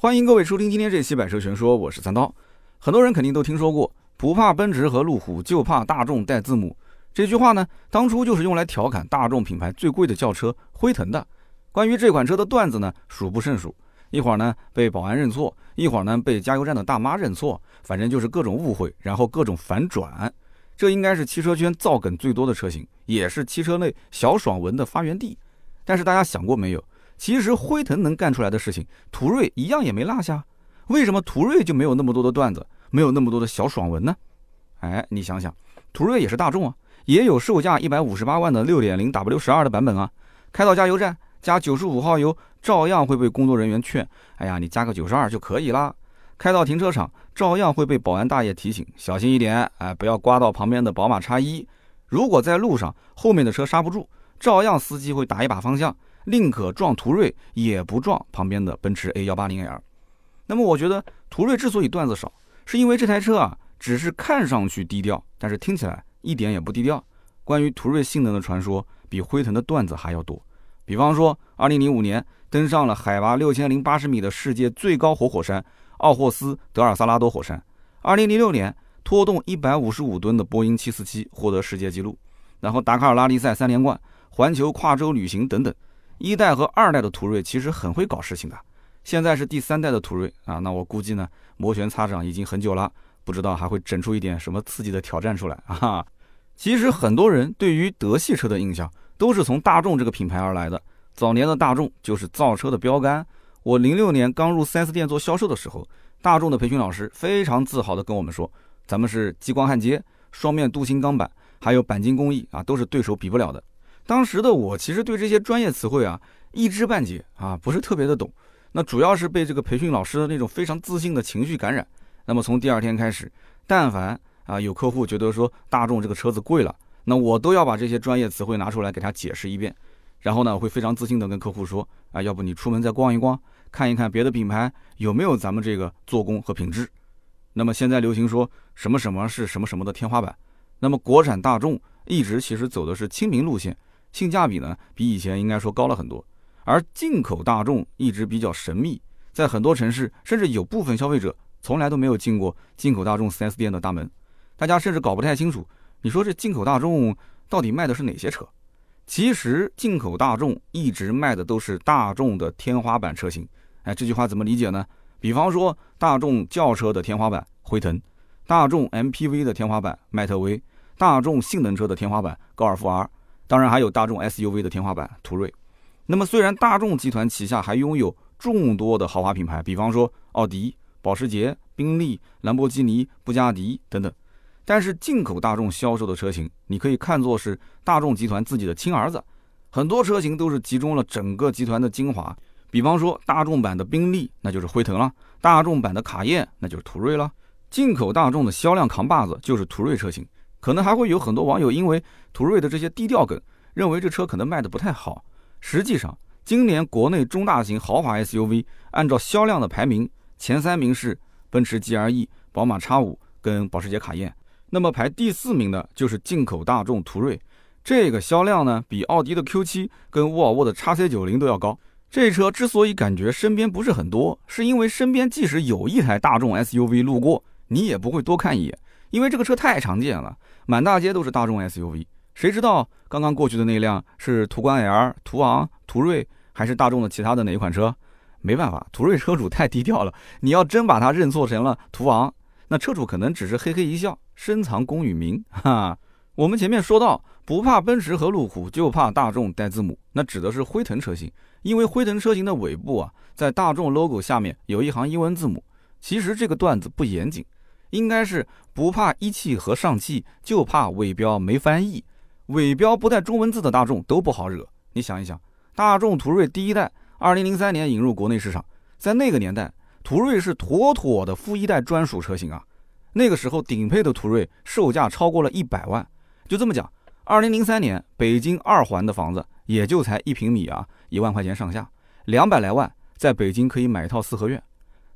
欢迎各位收听今天这期《百车全说》，我是三刀。很多人肯定都听说过“不怕奔驰和路虎，就怕大众带字母”这句话呢，当初就是用来调侃大众品牌最贵的轿车辉腾的。关于这款车的段子呢，数不胜数。一会儿呢被保安认错，一会儿呢被加油站的大妈认错，反正就是各种误会，然后各种反转。这应该是汽车圈造梗最多的车型，也是汽车内小爽文的发源地。但是大家想过没有？其实辉腾能干出来的事情，途锐一样也没落下。为什么途锐就没有那么多的段子，没有那么多的小爽文呢？哎，你想想，途锐也是大众啊，也有售价一百五十八万的六点零 W 十二的版本啊。开到加油站加九十五号油，照样会被工作人员劝：“哎呀，你加个九十二就可以啦。”开到停车场，照样会被保安大爷提醒：“小心一点，哎，不要刮到旁边的宝马叉一。”如果在路上后面的车刹不住，照样司机会打一把方向。宁可撞途锐，也不撞旁边的奔驰 A 幺八零 L。那么，我觉得途锐之所以段子少，是因为这台车啊，只是看上去低调，但是听起来一点也不低调。关于途锐性能的传说，比辉腾的段子还要多。比方说，二零零五年登上了海拔六千零八十米的世界最高活火山奥霍斯德尔萨拉多火山；二零零六年拖动一百五十五吨的波音七四七获得世界纪录；然后达喀尔拉力赛三连冠、环球跨洲旅行等等。一代和二代的途锐其实很会搞事情的，现在是第三代的途锐啊，那我估计呢，摩拳擦掌已经很久了，不知道还会整出一点什么刺激的挑战出来 啊。其实很多人对于德系车的印象都是从大众这个品牌而来的，早年的大众就是造车的标杆。我零六年刚入 4S 店做销售的时候，大众的培训老师非常自豪地跟我们说，咱们是激光焊接、双面镀锌钢板，还有钣金工艺啊，都是对手比不了的。当时的我其实对这些专业词汇啊一知半解啊，不是特别的懂。那主要是被这个培训老师的那种非常自信的情绪感染。那么从第二天开始，但凡啊有客户觉得说大众这个车子贵了，那我都要把这些专业词汇拿出来给他解释一遍。然后呢，我会非常自信的跟客户说啊，要不你出门再逛一逛，看一看别的品牌有没有咱们这个做工和品质。那么现在流行说什么什么是什么什么的天花板，那么国产大众一直其实走的是亲民路线。性价比呢，比以前应该说高了很多，而进口大众一直比较神秘，在很多城市，甚至有部分消费者从来都没有进过进口大众 4S 店的大门，大家甚至搞不太清楚，你说这进口大众到底卖的是哪些车？其实进口大众一直卖的都是大众的天花板车型。哎，这句话怎么理解呢？比方说大众轿车的天花板辉腾，大众 MPV 的天花板迈特威，大众性能车的天花板高尔夫 R。当然还有大众 SUV 的天花板途锐。那么虽然大众集团旗下还拥有众多的豪华品牌，比方说奥迪、保时捷、宾利、兰博基尼、布加迪等等，但是进口大众销售的车型，你可以看作是大众集团自己的亲儿子。很多车型都是集中了整个集团的精华，比方说大众版的宾利，那就是辉腾了；大众版的卡宴，那就是途锐了。进口大众的销量扛把子就是途锐车型。可能还会有很多网友因为途锐的这些低调梗，认为这车可能卖的不太好。实际上，今年国内中大型豪华 SUV 按照销量的排名，前三名是奔驰 GLE、宝马 X5 跟保时捷卡宴。那么排第四名的就是进口大众途锐，这个销量呢比奥迪的 Q7 跟沃尔沃的 XC90 都要高。这车之所以感觉身边不是很多，是因为身边即使有一台大众 SUV 路过，你也不会多看一眼。因为这个车太常见了，满大街都是大众 SUV，谁知道刚刚过去的那辆是途观 L、途昂、途锐，还是大众的其他的哪一款车？没办法，途锐车主太低调了。你要真把它认错成了途昂，那车主可能只是嘿嘿一笑，深藏功与名。哈，我们前面说到，不怕奔驰和路虎，就怕大众带字母，那指的是辉腾车型，因为辉腾车型的尾部啊，在大众 logo 下面有一行英文字母。其实这个段子不严谨。应该是不怕一汽和上汽，就怕尾标没翻译。尾标不带中文字的大众都不好惹。你想一想，大众途锐第一代，二零零三年引入国内市场，在那个年代，途锐是妥妥的富一代专属车型啊。那个时候顶配的途锐售价超过了一百万。就这么讲，二零零三年北京二环的房子也就才一平米啊，一万块钱上下，两百来万在北京可以买一套四合院。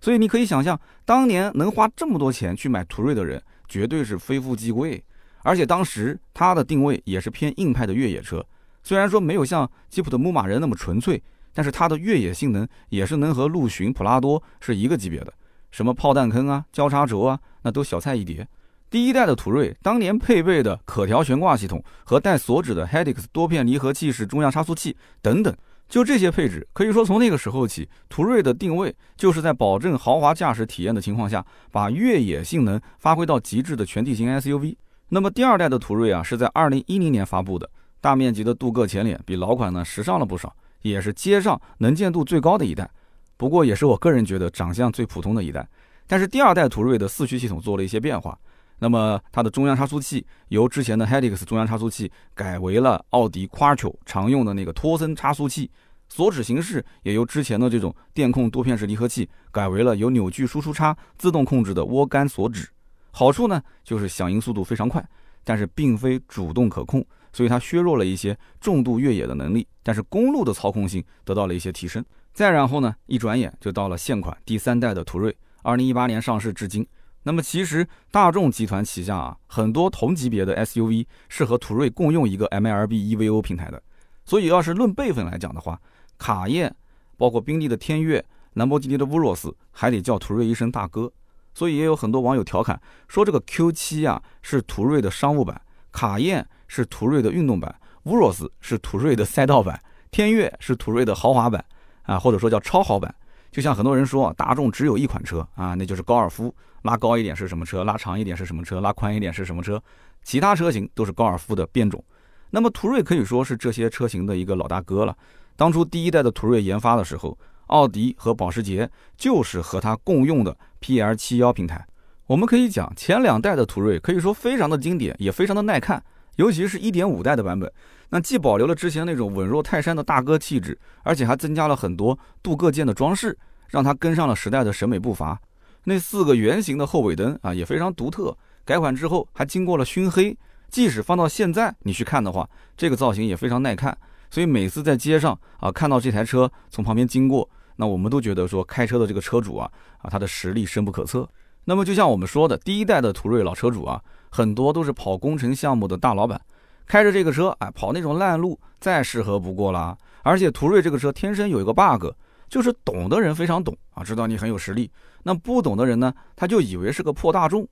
所以你可以想象，当年能花这么多钱去买途锐的人，绝对是非富即贵。而且当时它的定位也是偏硬派的越野车，虽然说没有像吉普的牧马人那么纯粹，但是它的越野性能也是能和陆巡、普拉多是一个级别的。什么炮弹坑啊、交叉轴啊，那都小菜一碟。第一代的途锐当年配备的可调悬挂系统和带锁止的 Hedix 多片离合器式中央差速器等等，就这些配置，可以说从那个时候起，途锐的定位就是在保证豪华驾驶体验的情况下，把越野性能发挥到极致的全地形 SUV。那么第二代的途锐啊，是在二零一零年发布的，大面积的镀铬前脸，比老款呢时尚了不少，也是街上能见度最高的一代。不过也是我个人觉得长相最普通的一代，但是第二代途锐的四驱系统做了一些变化，那么它的中央差速器由之前的 Hedix 中央差速器改为了奥迪 Quattro 常用的那个托森差速器，锁止形式也由之前的这种电控多片式离合器改为了有扭矩输出差自动控制的涡杆锁止。好处呢就是响应速度非常快，但是并非主动可控，所以它削弱了一些重度越野的能力，但是公路的操控性得到了一些提升。再然后呢，一转眼就到了现款第三代的途锐，二零一八年上市至今。那么其实大众集团旗下啊，很多同级别的 SUV 是和途锐共用一个 MLB EVO 平台的。所以要是论辈分来讲的话，卡宴、包括宾利的天越、兰博基尼的乌若斯，还得叫途锐一声大哥。所以也有很多网友调侃说，这个 Q7 啊是途锐的商务版，卡宴是途锐的运动版，乌若斯是途锐的赛道版，天越是途锐的豪华版。啊，或者说叫超豪版，就像很多人说，大众只有一款车啊，那就是高尔夫。拉高一点是什么车？拉长一点是什么车？拉宽一点是什么车？其他车型都是高尔夫的变种。那么途锐可以说是这些车型的一个老大哥了。当初第一代的途锐研发的时候，奥迪和保时捷就是和它共用的 PL71 平台。我们可以讲，前两代的途锐可以说非常的经典，也非常的耐看。尤其是一点五代的版本，那既保留了之前那种稳若泰山的大哥气质，而且还增加了很多镀铬件的装饰，让它跟上了时代的审美步伐。那四个圆形的后尾灯啊，也非常独特。改款之后还经过了熏黑，即使放到现在你去看的话，这个造型也非常耐看。所以每次在街上啊看到这台车从旁边经过，那我们都觉得说开车的这个车主啊啊他的实力深不可测。那么就像我们说的，第一代的途锐老车主啊。很多都是跑工程项目的大老板，开着这个车，哎，跑那种烂路再适合不过了。而且途锐这个车天生有一个 bug，就是懂的人非常懂啊，知道你很有实力；那不懂的人呢，他就以为是个破大众。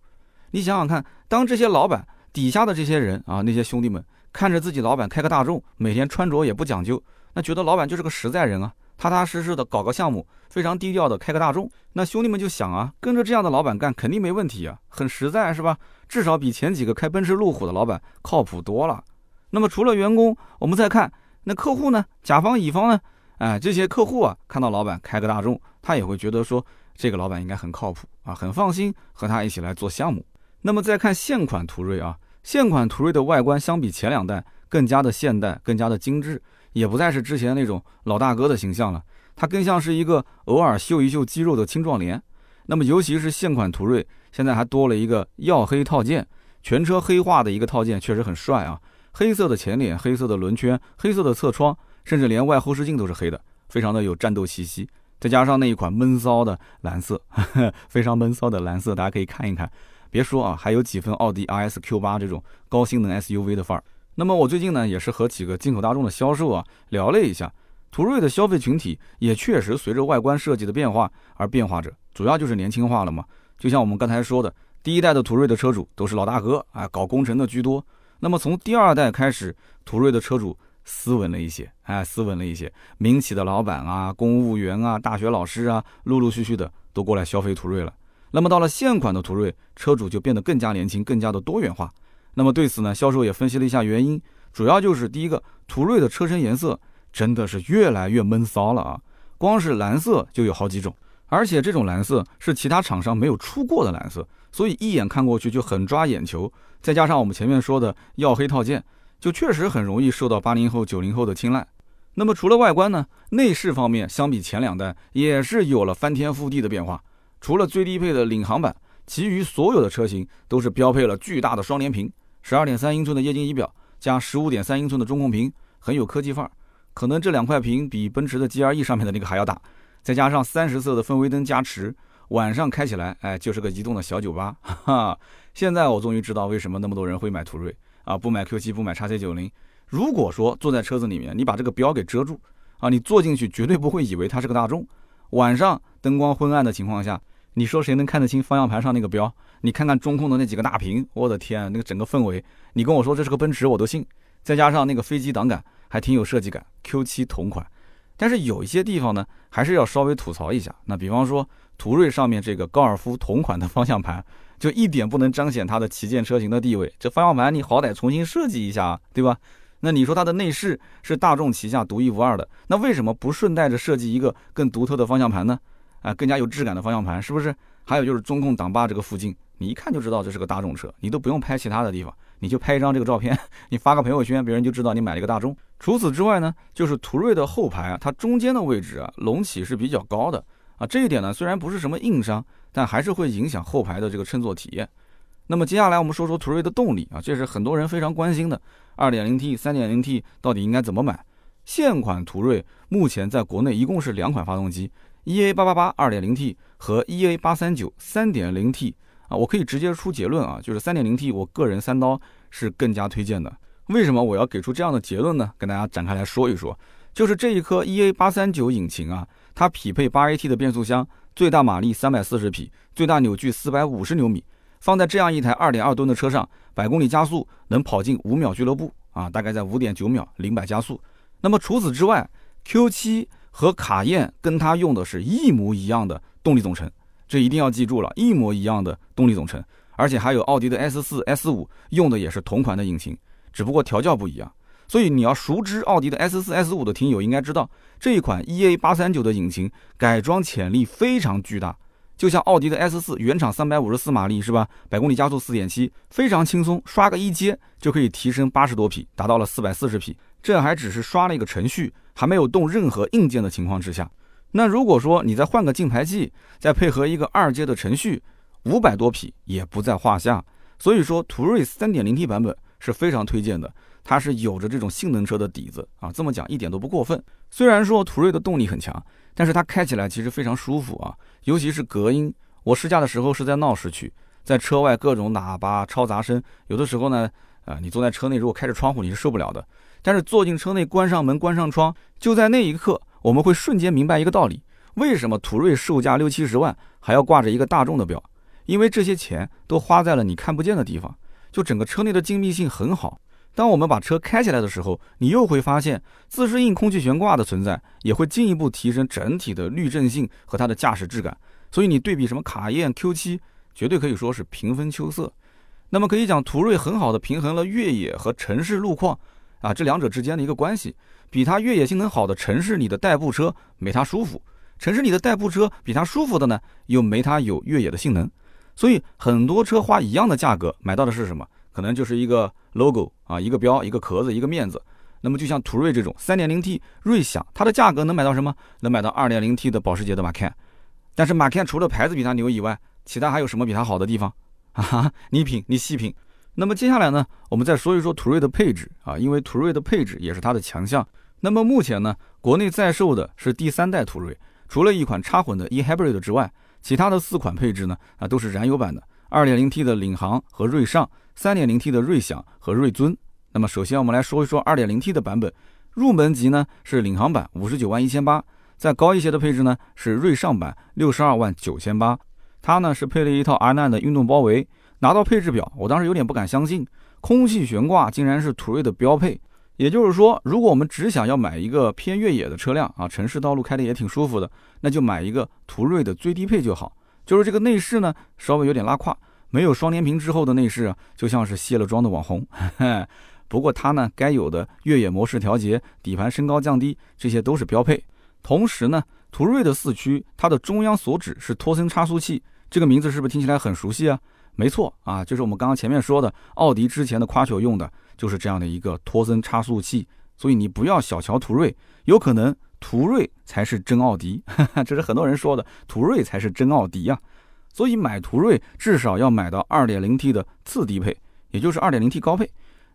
你想想看，当这些老板底下的这些人啊，那些兄弟们看着自己老板开个大众，每天穿着也不讲究，那觉得老板就是个实在人啊。踏踏实实的搞个项目，非常低调的开个大众，那兄弟们就想啊，跟着这样的老板干肯定没问题啊，很实在是吧？至少比前几个开奔驰、路虎的老板靠谱多了。那么除了员工，我们再看那客户呢？甲方、乙方呢？哎，这些客户啊，看到老板开个大众，他也会觉得说这个老板应该很靠谱啊，很放心和他一起来做项目。那么再看现款途锐啊，现款途锐的外观相比前两代更加的现代，更加的精致。也不再是之前那种老大哥的形象了，它更像是一个偶尔秀一秀肌肉的青壮年。那么，尤其是现款途锐，现在还多了一个耀黑套件，全车黑化的一个套件，确实很帅啊！黑色的前脸，黑色的轮圈，黑色的侧窗，甚至连外后视镜都是黑的，非常的有战斗气息。再加上那一款闷骚的蓝色，非常闷骚的蓝色，大家可以看一看。别说啊，还有几分奥迪 RS Q8 这种高性能 SUV 的范儿。那么我最近呢，也是和几个进口大众的销售啊聊了一下，途锐的消费群体也确实随着外观设计的变化而变化着，主要就是年轻化了嘛。就像我们刚才说的，第一代的途锐的车主都是老大哥啊，搞工程的居多。那么从第二代开始，途锐的车主斯文了一些，哎，斯文了一些，民企的老板啊、公务员啊、大学老师啊，陆陆续续的都过来消费途锐了。那么到了现款的途锐，车主就变得更加年轻，更加的多元化。那么对此呢，销售也分析了一下原因，主要就是第一个，途锐的车身颜色真的是越来越闷骚了啊！光是蓝色就有好几种，而且这种蓝色是其他厂商没有出过的蓝色，所以一眼看过去就很抓眼球。再加上我们前面说的耀黑套件，就确实很容易受到八零后、九零后的青睐。那么除了外观呢，内饰方面相比前两代也是有了翻天覆地的变化。除了最低配的领航版，其余所有的车型都是标配了巨大的双联屏。十二点三英寸的液晶仪表加十五点三英寸的中控屏，很有科技范儿。可能这两块屏比奔驰的 G R E 上面的那个还要大。再加上三十色的氛围灯加持，晚上开起来，哎，就是个移动的小酒吧。哈，现在我终于知道为什么那么多人会买途锐啊，不买 Q7，不买 XC90。如果说坐在车子里面，你把这个标给遮住啊，你坐进去绝对不会以为它是个大众。晚上灯光昏暗的情况下，你说谁能看得清方向盘上那个标？你看看中控的那几个大屏，我的天，那个整个氛围，你跟我说这是个奔驰我都信。再加上那个飞机挡杆还挺有设计感，Q7 同款。但是有一些地方呢，还是要稍微吐槽一下。那比方说，途锐上面这个高尔夫同款的方向盘，就一点不能彰显它的旗舰车型的地位。这方向盘你好歹重新设计一下，对吧？那你说它的内饰是大众旗下独一无二的，那为什么不顺带着设计一个更独特的方向盘呢？啊，更加有质感的方向盘，是不是？还有就是中控挡把这个附近，你一看就知道这是个大众车，你都不用拍其他的地方。你就拍一张这个照片，你发个朋友圈，别人就知道你买了一个大众。除此之外呢，就是途锐的后排啊，它中间的位置啊，隆起是比较高的啊。这一点呢，虽然不是什么硬伤，但还是会影响后排的这个乘坐体验。那么接下来我们说说途锐的动力啊，这是很多人非常关心的，2.0T、3.0T 到底应该怎么买？现款途锐目前在国内一共是两款发动机，EA888 2.0T 和 EA839 3.0T。啊，我可以直接出结论啊，就是三点零 T，我个人三刀是更加推荐的。为什么我要给出这样的结论呢？跟大家展开来说一说，就是这一颗 EA 八三九引擎啊，它匹配八 AT 的变速箱，最大马力三百四十匹，最大扭矩四百五十牛米，放在这样一台二点二吨的车上，百公里加速能跑进五秒俱乐部啊，大概在五点九秒零百加速。那么除此之外，Q 七和卡宴跟它用的是一模一样的动力总成。这一定要记住了，一模一样的动力总成，而且还有奥迪的 S 四、S 五用的也是同款的引擎，只不过调教不一样。所以你要熟知奥迪的 S 四、S 五的听友应该知道，这一款 EA 八三九的引擎改装潜力非常巨大。就像奥迪的 S 四原厂三百五十四马力是吧？百公里加速四点七，非常轻松，刷个一阶就可以提升八十多匹，达到了四百四十匹。这还只是刷了一个程序，还没有动任何硬件的情况之下。那如果说你再换个进排气，再配合一个二阶的程序，五百多匹也不在话下。所以说，途锐 3.0T 版本是非常推荐的，它是有着这种性能车的底子啊，这么讲一点都不过分。虽然说途锐的动力很强，但是它开起来其实非常舒服啊，尤其是隔音。我试驾的时候是在闹市区，在车外各种喇叭嘈杂声，有的时候呢，啊，你坐在车内如果开着窗户你是受不了的，但是坐进车内关上门关上窗，就在那一刻。我们会瞬间明白一个道理：为什么途锐售价六七十万还要挂着一个大众的标？因为这些钱都花在了你看不见的地方。就整个车内的静谧性很好。当我们把车开起来的时候，你又会发现自适应空气悬挂的存在，也会进一步提升整体的滤震性和它的驾驶质感。所以你对比什么卡宴 Q7，绝对可以说是平分秋色。那么可以讲，途锐很好的平衡了越野和城市路况啊这两者之间的一个关系。比它越野性能好的城市里的代步车没它舒服，城市里的代步车比它舒服的呢，又没它有越野的性能，所以很多车花一样的价格买到的是什么？可能就是一个 logo 啊，一个标，一个壳子，一个面子。那么就像途锐这种 3.0T 锐享，它的价格能买到什么？能买到 2.0T 的保时捷的马 can。但是马 can 除了牌子比它牛以外，其他还有什么比它好的地方？哈哈，你品，你细品。那么接下来呢，我们再说一说途锐的配置啊，因为途锐的配置也是它的强项。那么目前呢，国内在售的是第三代途锐，除了一款插混的 eHybrid 之外，其他的四款配置呢啊都是燃油版的，2.0T 的领航和锐尚，3.0T 的锐享和锐尊。那么首先我们来说一说 2.0T 的版本，入门级呢是领航版59万一千八，再高一些的配置呢是锐尚版62万九千八，它呢是配了一套 R9 的运动包围。拿到配置表，我当时有点不敢相信，空气悬挂竟然是途锐的标配。也就是说，如果我们只想要买一个偏越野的车辆啊，城市道路开的也挺舒服的，那就买一个途锐的最低配就好。就是这个内饰呢，稍微有点拉胯，没有双联屏之后的内饰啊，就像是卸了妆的网红。不过它呢，该有的越野模式调节、底盘升高降低，这些都是标配。同时呢，途锐的四驱，它的中央锁止是托森差速器，这个名字是不是听起来很熟悉啊？没错啊，就是我们刚刚前面说的，奥迪之前的夸球用的。就是这样的一个托森差速器，所以你不要小瞧途锐，有可能途锐才是真奥迪，这是很多人说的，途锐才是真奥迪呀。所以买途锐至少要买到 2.0T 的次低配，也就是 2.0T 高配。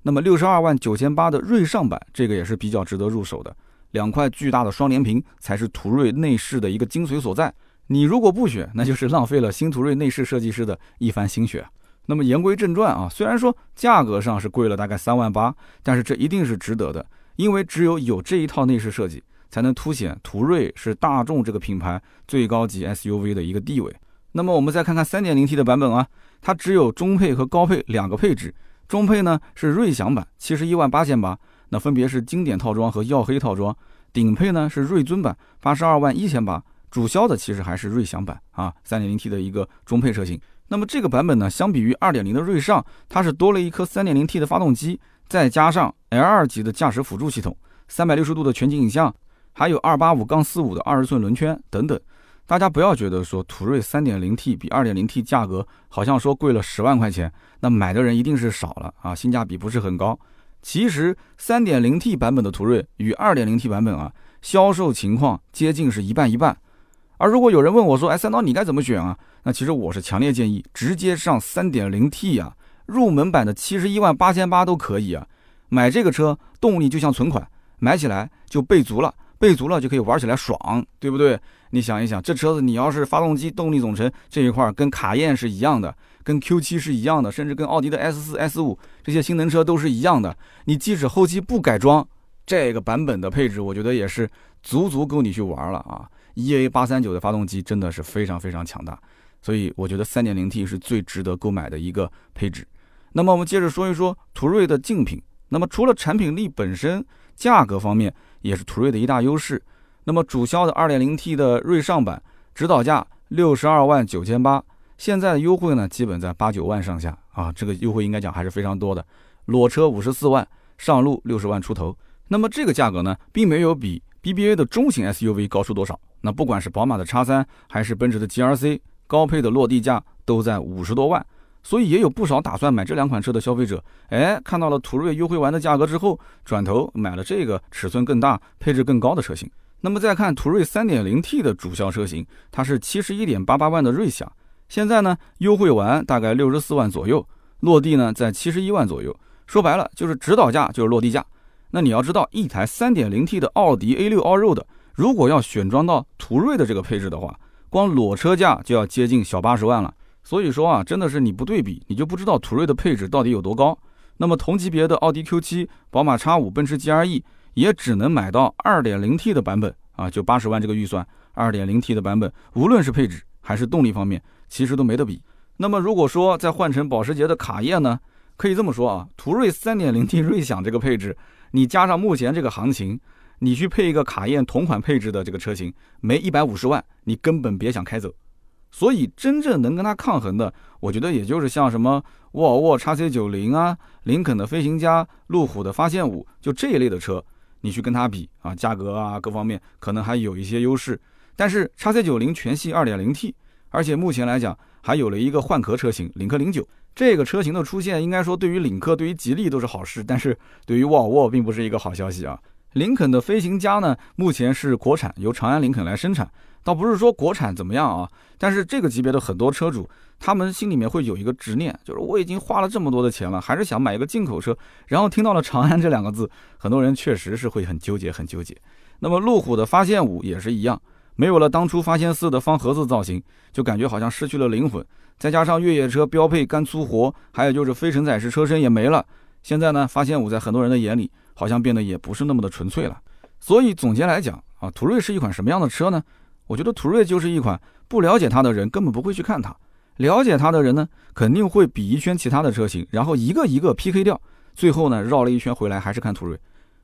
那么62万九千八的锐尚版，这个也是比较值得入手的。两块巨大的双联屏才是途锐内饰的一个精髓所在。你如果不选，那就是浪费了新途锐内饰设计师的一番心血。那么言归正传啊，虽然说价格上是贵了大概三万八，但是这一定是值得的，因为只有有这一套内饰设计，才能凸显途锐是大众这个品牌最高级 SUV 的一个地位。那么我们再看看 3.0T 的版本啊，它只有中配和高配两个配置。中配呢是锐享版，七十一万八千八，那分别是经典套装和耀黑套装。顶配呢是锐尊版，八十二万一千八，主销的其实还是锐享版啊，3.0T 的一个中配车型。那么这个版本呢，相比于2.0的锐尚，它是多了一颗 3.0T 的发动机，再加上 L2 级的驾驶辅助系统，三百六十度的全景影像，还有285杠45的二十寸轮圈等等。大家不要觉得说途锐 3.0T 比 2.0T 价格好像说贵了十万块钱，那买的人一定是少了啊，性价比不是很高。其实 3.0T 版本的途锐与 2.0T 版本啊，销售情况接近是一半一半。而如果有人问我说，哎，三刀你该怎么选啊？那其实我是强烈建议直接上 3.0T 啊，入门版的七十一万八千八都可以啊。买这个车动力就像存款，买起来就备足了。备足了就可以玩起来爽，对不对？你想一想，这车子你要是发动机动力总成这一块跟卡宴是一样的，跟 Q7 是一样的，甚至跟奥迪的 S4、S5 这些性能车都是一样的。你即使后期不改装，这个版本的配置，我觉得也是足足够你去玩了啊！EA 八三九的发动机真的是非常非常强大，所以我觉得 3.0T 是最值得购买的一个配置。那么我们接着说一说途锐的竞品。那么除了产品力本身，价格方面。也是途锐的一大优势。那么主销的 2.0T 的锐尚版，指导价六十二万九千八，现在的优惠呢，基本在八九万上下啊，这个优惠应该讲还是非常多的。裸车五十四万，上路六十万出头。那么这个价格呢，并没有比 BBA 的中型 SUV 高出多少。那不管是宝马的 X3 还是奔驰的 GRC，高配的落地价都在五十多万。所以也有不少打算买这两款车的消费者，哎，看到了途锐优惠完的价格之后，转头买了这个尺寸更大、配置更高的车型。那么再看途锐 3.0T 的主销车型，它是七十一点八八万的锐享，现在呢优惠完大概六十四万左右，落地呢在七十一万左右。说白了就是指导价就是落地价。那你要知道，一台 3.0T 的奥迪 A6 Allroad，如果要选装到途锐的这个配置的话，光裸车价就要接近小八十万了。所以说啊，真的是你不对比，你就不知道途锐的配置到底有多高。那么同级别的奥迪 Q7、宝马 X5、奔驰 GLE 也只能买到 2.0T 的版本啊，就八十万这个预算，2.0T 的版本，无论是配置还是动力方面，其实都没得比。那么如果说再换成保时捷的卡宴呢，可以这么说啊，途锐 3.0T 锐享这个配置，你加上目前这个行情，你去配一个卡宴同款配置的这个车型，没一百五十万，你根本别想开走。所以真正能跟它抗衡的，我觉得也就是像什么沃尔沃 x C 九零啊、林肯的飞行家、路虎的发现五，就这一类的车，你去跟它比啊，价格啊各方面可能还有一些优势。但是 x C 九零全系 2.0T，而且目前来讲还有了一个换壳车型领克零九，这个车型的出现，应该说对于领克、对于吉利都是好事，但是对于沃尔沃并不是一个好消息啊。林肯的飞行家呢，目前是国产，由长安林肯来生产。倒不是说国产怎么样啊，但是这个级别的很多车主，他们心里面会有一个执念，就是我已经花了这么多的钱了，还是想买一个进口车。然后听到了长安这两个字，很多人确实是会很纠结，很纠结。那么路虎的发现五也是一样，没有了当初发现四的方盒子造型，就感觉好像失去了灵魂。再加上越野车标配干粗活，还有就是非承载式车身也没了。现在呢，发现五在很多人的眼里，好像变得也不是那么的纯粹了。所以总结来讲啊，途锐是一款什么样的车呢？我觉得途锐就是一款不了解它的人根本不会去看它，了解它的人呢肯定会比一圈其他的车型，然后一个一个 PK 掉，最后呢绕了一圈回来还是看途锐。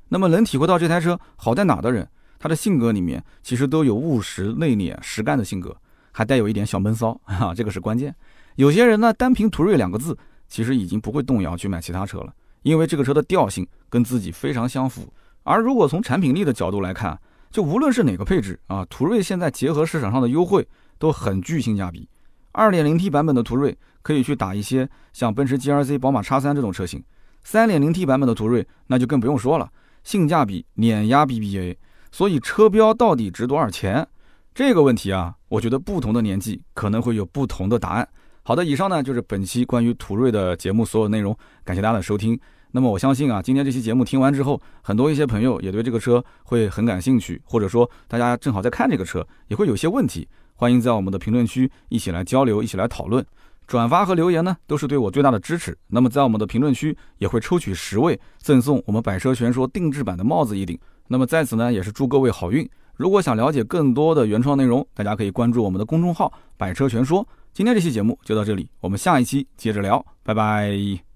那么能体会到这台车好在哪的人，他的性格里面其实都有务实内敛实干的性格，还带有一点小闷骚 啊，这个是关键。有些人呢单凭途锐两个字，其实已经不会动摇去买其他车了，因为这个车的调性跟自己非常相符。而如果从产品力的角度来看，就无论是哪个配置啊，途锐现在结合市场上的优惠都很具性价比。2.0T 版本的途锐可以去打一些像奔驰 GLC、宝马 X3 这种车型，3.0T 版本的途锐那就更不用说了，性价比碾压 BBA。所以车标到底值多少钱这个问题啊，我觉得不同的年纪可能会有不同的答案。好的，以上呢就是本期关于途锐的节目所有内容，感谢大家的收听。那么我相信啊，今天这期节目听完之后，很多一些朋友也对这个车会很感兴趣，或者说大家正好在看这个车，也会有些问题，欢迎在我们的评论区一起来交流，一起来讨论，转发和留言呢都是对我最大的支持。那么在我们的评论区也会抽取十位赠送我们百车全说定制版的帽子一顶。那么在此呢，也是祝各位好运。如果想了解更多的原创内容，大家可以关注我们的公众号“百车全说”。今天这期节目就到这里，我们下一期接着聊，拜拜。